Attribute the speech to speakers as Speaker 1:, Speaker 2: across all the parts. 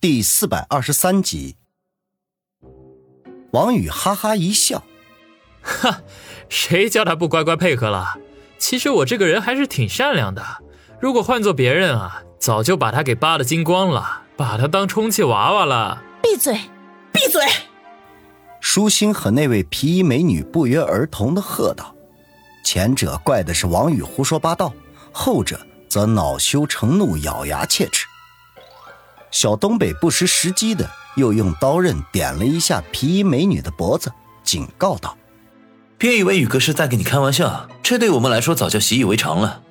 Speaker 1: 第四百二十三集，王宇哈哈一笑，
Speaker 2: 哈，谁叫他不乖乖配合了？其实我这个人还是挺善良的，如果换做别人啊，早就把他给扒的精光了，把他当充气娃娃了。
Speaker 3: 闭嘴，闭嘴！
Speaker 1: 舒心和那位皮衣美女不约而同的喝道，前者怪的是王宇胡说八道，后者则恼羞成怒，咬牙切齿。小东北不失时机的，又用刀刃点了一下皮衣美女的脖子，警告道：“
Speaker 4: 别以为宇哥是在跟你开玩笑，这对我们来说早就习以为常了。”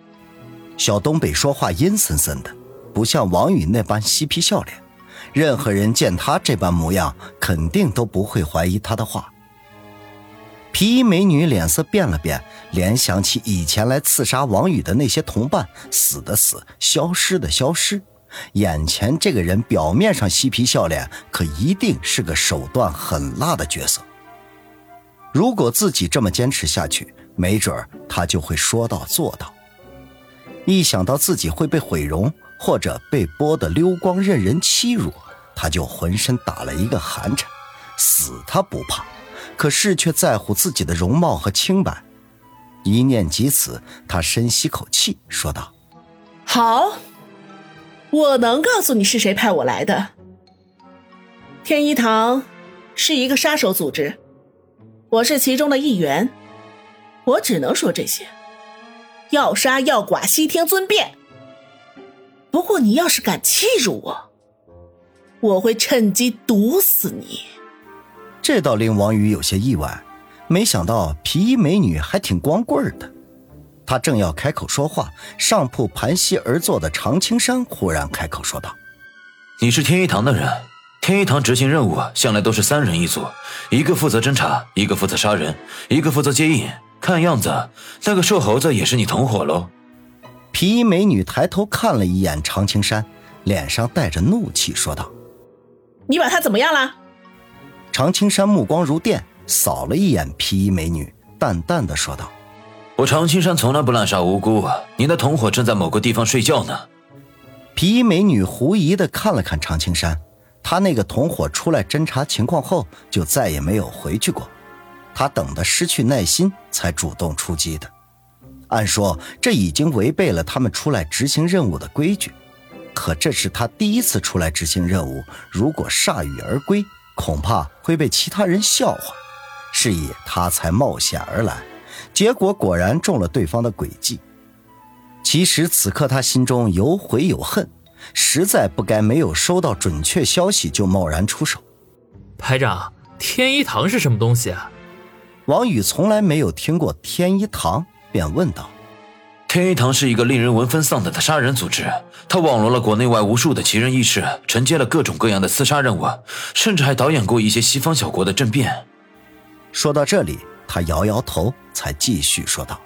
Speaker 1: 小东北说话阴森森的，不像王宇那般嬉皮笑脸。任何人见他这般模样，肯定都不会怀疑他的话。皮衣美女脸色变了变，联想起以前来刺杀王宇的那些同伴，死的死，消失的消失。眼前这个人表面上嬉皮笑脸，可一定是个手段狠辣的角色。如果自己这么坚持下去，没准儿他就会说到做到。一想到自己会被毁容，或者被剥得溜光，任人欺辱，他就浑身打了一个寒颤。死他不怕，可是却在乎自己的容貌和清白。一念及此，他深吸口气，说道：“
Speaker 3: 好。”我能告诉你是谁派我来的。天一堂是一个杀手组织，我是其中的一员。我只能说这些，要杀要剐，悉听尊便。不过你要是敢欺辱我，我会趁机毒死你。
Speaker 1: 这倒令王宇有些意外，没想到皮衣美女还挺光棍的。他正要开口说话，上铺盘膝而坐的常青山忽然开口说道：“
Speaker 4: 你是天一堂的人，天一堂执行任务向来都是三人一组，一个负责侦查，一个负责杀人，一个负责接应。看样子，那个瘦猴子也是你同伙喽。”
Speaker 1: 皮衣美女抬头看了一眼常青山，脸上带着怒气说道：“
Speaker 3: 你把他怎么样了？”
Speaker 1: 常青山目光如电，扫了一眼皮衣美女，淡淡的说道。
Speaker 4: 我常青山从来不滥杀无辜，你的同伙正在某个地方睡觉呢。
Speaker 1: 皮衣美女狐疑的看了看常青山，他那个同伙出来侦查情况后就再也没有回去过，他等的失去耐心才主动出击的。按说这已经违背了他们出来执行任务的规矩，可这是他第一次出来执行任务，如果铩羽而归，恐怕会被其他人笑话，是以他才冒险而来。结果果然中了对方的诡计。其实此刻他心中有悔有恨，实在不该没有收到准确消息就贸然出手。
Speaker 2: 排长，天一堂是什么东西啊？
Speaker 1: 王宇从来没有听过天一堂，便问道：“
Speaker 4: 天一堂是一个令人闻风丧胆的杀人组织，他网罗了国内外无数的奇人异士，承接了各种各样的刺杀任务，甚至还导演过一些西方小国的政变。”
Speaker 1: 说到这里。他摇摇头，才继续说道：“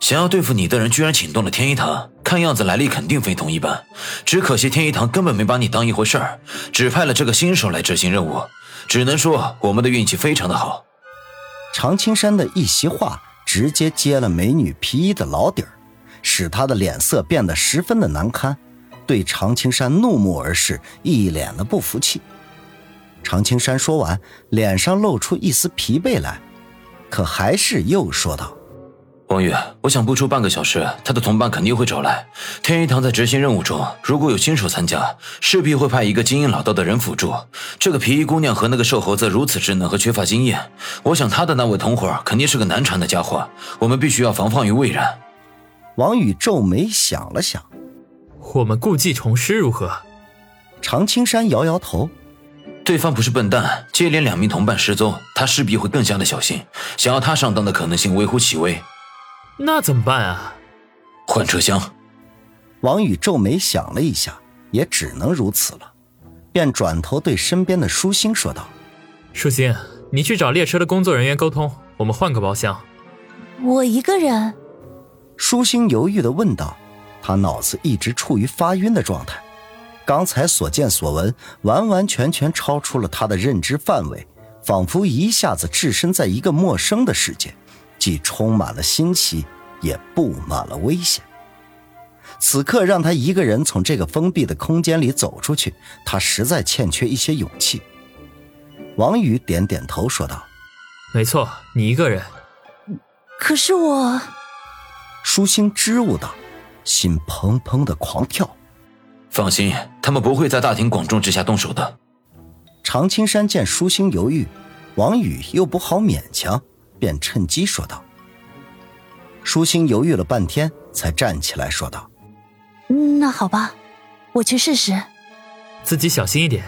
Speaker 4: 想要对付你的人，居然请动了天一堂，看样子来历肯定非同一般。只可惜天一堂根本没把你当一回事儿，只派了这个新手来执行任务。只能说我们的运气非常的好。”
Speaker 1: 常青山的一席话，直接揭了美女皮衣的老底儿，使他的脸色变得十分的难堪，对常青山怒目而视，一脸的不服气。常青山说完，脸上露出一丝疲惫来。可还是又说道：“
Speaker 4: 王宇，我想不出半个小时，他的同伴肯定会找来。天一堂在执行任务中，如果有新手参加，势必会派一个经验老道的人辅助。这个皮衣姑娘和那个瘦猴子如此稚嫩和缺乏经验，我想他的那位同伙肯定是个难缠的家伙。我们必须要防范于未然。”
Speaker 1: 王宇皱眉想了想：“
Speaker 2: 我们故技重施如何？”
Speaker 1: 常青山摇摇头。
Speaker 4: 对方不是笨蛋，接连两名同伴失踪，他势必会更加的小心，想要他上当的可能性微乎其微。
Speaker 2: 那怎么办啊？
Speaker 4: 换车厢。
Speaker 1: 王宇皱眉想了一下，也只能如此了，便转头对身边的舒心说道：“
Speaker 2: 舒心，你去找列车的工作人员沟通，我们换个包厢。”
Speaker 5: 我一个人。
Speaker 1: 舒心犹豫的问道，他脑子一直处于发晕的状态。刚才所见所闻，完完全全超出了他的认知范围，仿佛一下子置身在一个陌生的世界，既充满了新奇，也布满了危险。此刻让他一个人从这个封闭的空间里走出去，他实在欠缺一些勇气。王宇点点头说道：“
Speaker 2: 没错，你一个人。
Speaker 5: 可是我……”
Speaker 1: 舒心支吾道，心砰砰的狂跳。
Speaker 4: 放心，他们不会在大庭广众之下动手的。
Speaker 1: 常青山见舒心犹豫，王宇又不好勉强，便趁机说道。舒心犹豫了半天，才站起来说道：“
Speaker 5: 那好吧，我去试试。
Speaker 2: 自己小心一点。”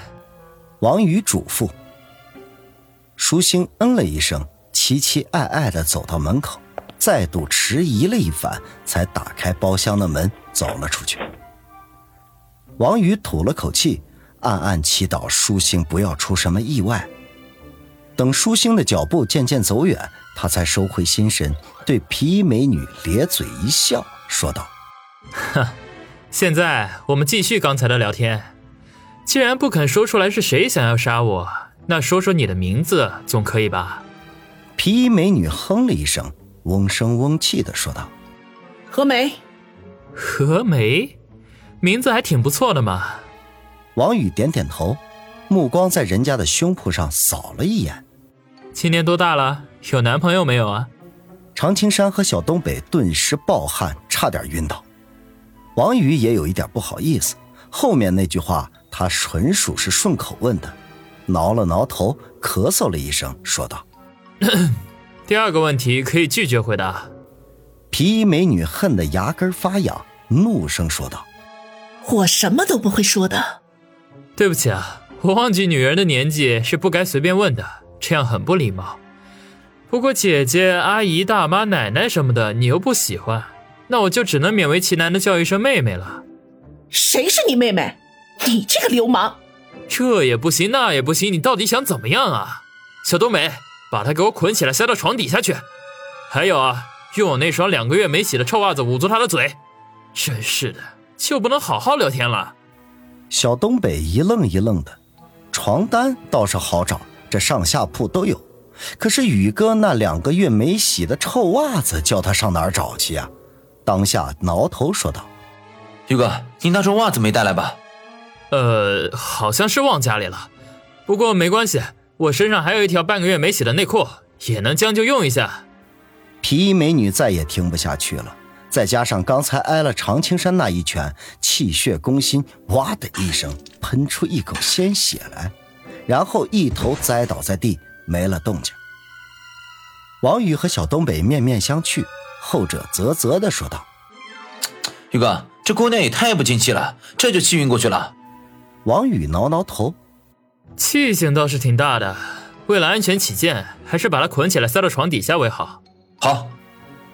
Speaker 1: 王宇嘱咐。舒心嗯了一声，期期艾艾的走到门口，再度迟疑了一番，才打开包厢的门走了出去。王宇吐了口气，暗暗祈祷舒心不要出什么意外。等舒心的脚步渐渐走远，他才收回心神，对皮衣美女咧嘴一笑，说道：“
Speaker 2: 哼，现在我们继续刚才的聊天。既然不肯说出来是谁想要杀我，那说说你的名字总可以吧？”
Speaker 1: 皮衣美女哼了一声，嗡声嗡气的说道：“
Speaker 3: 何梅，
Speaker 2: 何梅，名字还挺不错的嘛。”
Speaker 1: 王宇点点头，目光在人家的胸脯上扫了一眼。
Speaker 2: 今年多大了？有男朋友没有啊？
Speaker 1: 常青山和小东北顿时暴汗，差点晕倒。王宇也有一点不好意思，后面那句话他纯属是顺口问的，挠了挠头，咳嗽了一声，说道：“
Speaker 2: 第二个问题可以拒绝回答。”
Speaker 1: 皮衣美女恨得牙根发痒，怒声说道：“
Speaker 3: 我什么都不会说的。”
Speaker 2: 对不起啊，我忘记女人的年纪是不该随便问的。这样很不礼貌。不过姐姐、阿姨、大妈、奶奶什么的，你又不喜欢，那我就只能勉为其难的叫一声妹妹了。
Speaker 3: 谁是你妹妹？你这个流氓！
Speaker 2: 这也不行，那也不行，你到底想怎么样啊？小冬梅，把她给我捆起来，塞到床底下去。还有啊，用我那双两个月没洗的臭袜子捂住她的嘴。真是的，就不能好好聊天了？
Speaker 1: 小东北一愣一愣的，床单倒是好找。这上下铺都有，可是宇哥那两个月没洗的臭袜子，叫他上哪儿找去呀？当下挠头说道：“
Speaker 4: 宇哥，你那双袜子没带来吧？”“
Speaker 2: 呃，好像是忘家里了，不过没关系，我身上还有一条半个月没洗的内裤，也能将就用一下。”
Speaker 1: 皮衣美女再也听不下去了，再加上刚才挨了常青山那一拳，气血攻心，哇的一声喷出一口鲜血来。然后一头栽倒在地，没了动静。王宇和小东北面面相觑，后者啧啧的说道：“
Speaker 4: 宇哥，这姑娘也太不争气了，这就气晕过去了。”
Speaker 1: 王宇挠挠头，
Speaker 2: 气性倒是挺大的。为了安全起见，还是把她捆起来塞到床底下为好。
Speaker 4: 好，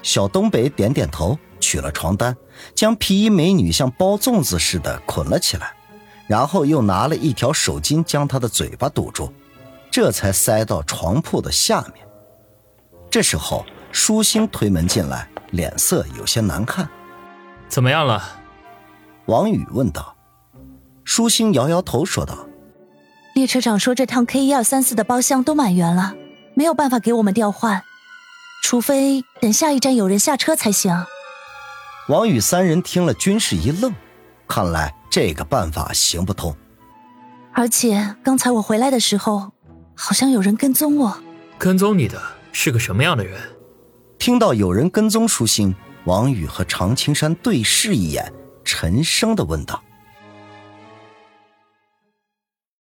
Speaker 1: 小东北点点头，取了床单，将皮衣美女像包粽子似的捆了起来。然后又拿了一条手巾将她的嘴巴堵住，这才塞到床铺的下面。这时候，舒心推门进来，脸色有些难看。
Speaker 2: 怎么样了？
Speaker 1: 王宇问道。舒心摇摇头说道：“
Speaker 5: 列车长说这趟 K 一二三四的包厢都满员了，没有办法给我们调换，除非等下一站有人下车才行。”
Speaker 1: 王宇三人听了，均是一愣，看来。这个办法行不通，
Speaker 5: 而且刚才我回来的时候，好像有人跟踪我。
Speaker 2: 跟踪你的是个什么样的人？
Speaker 1: 听到有人跟踪舒心，王宇和常青山对视一眼，沉声的问道。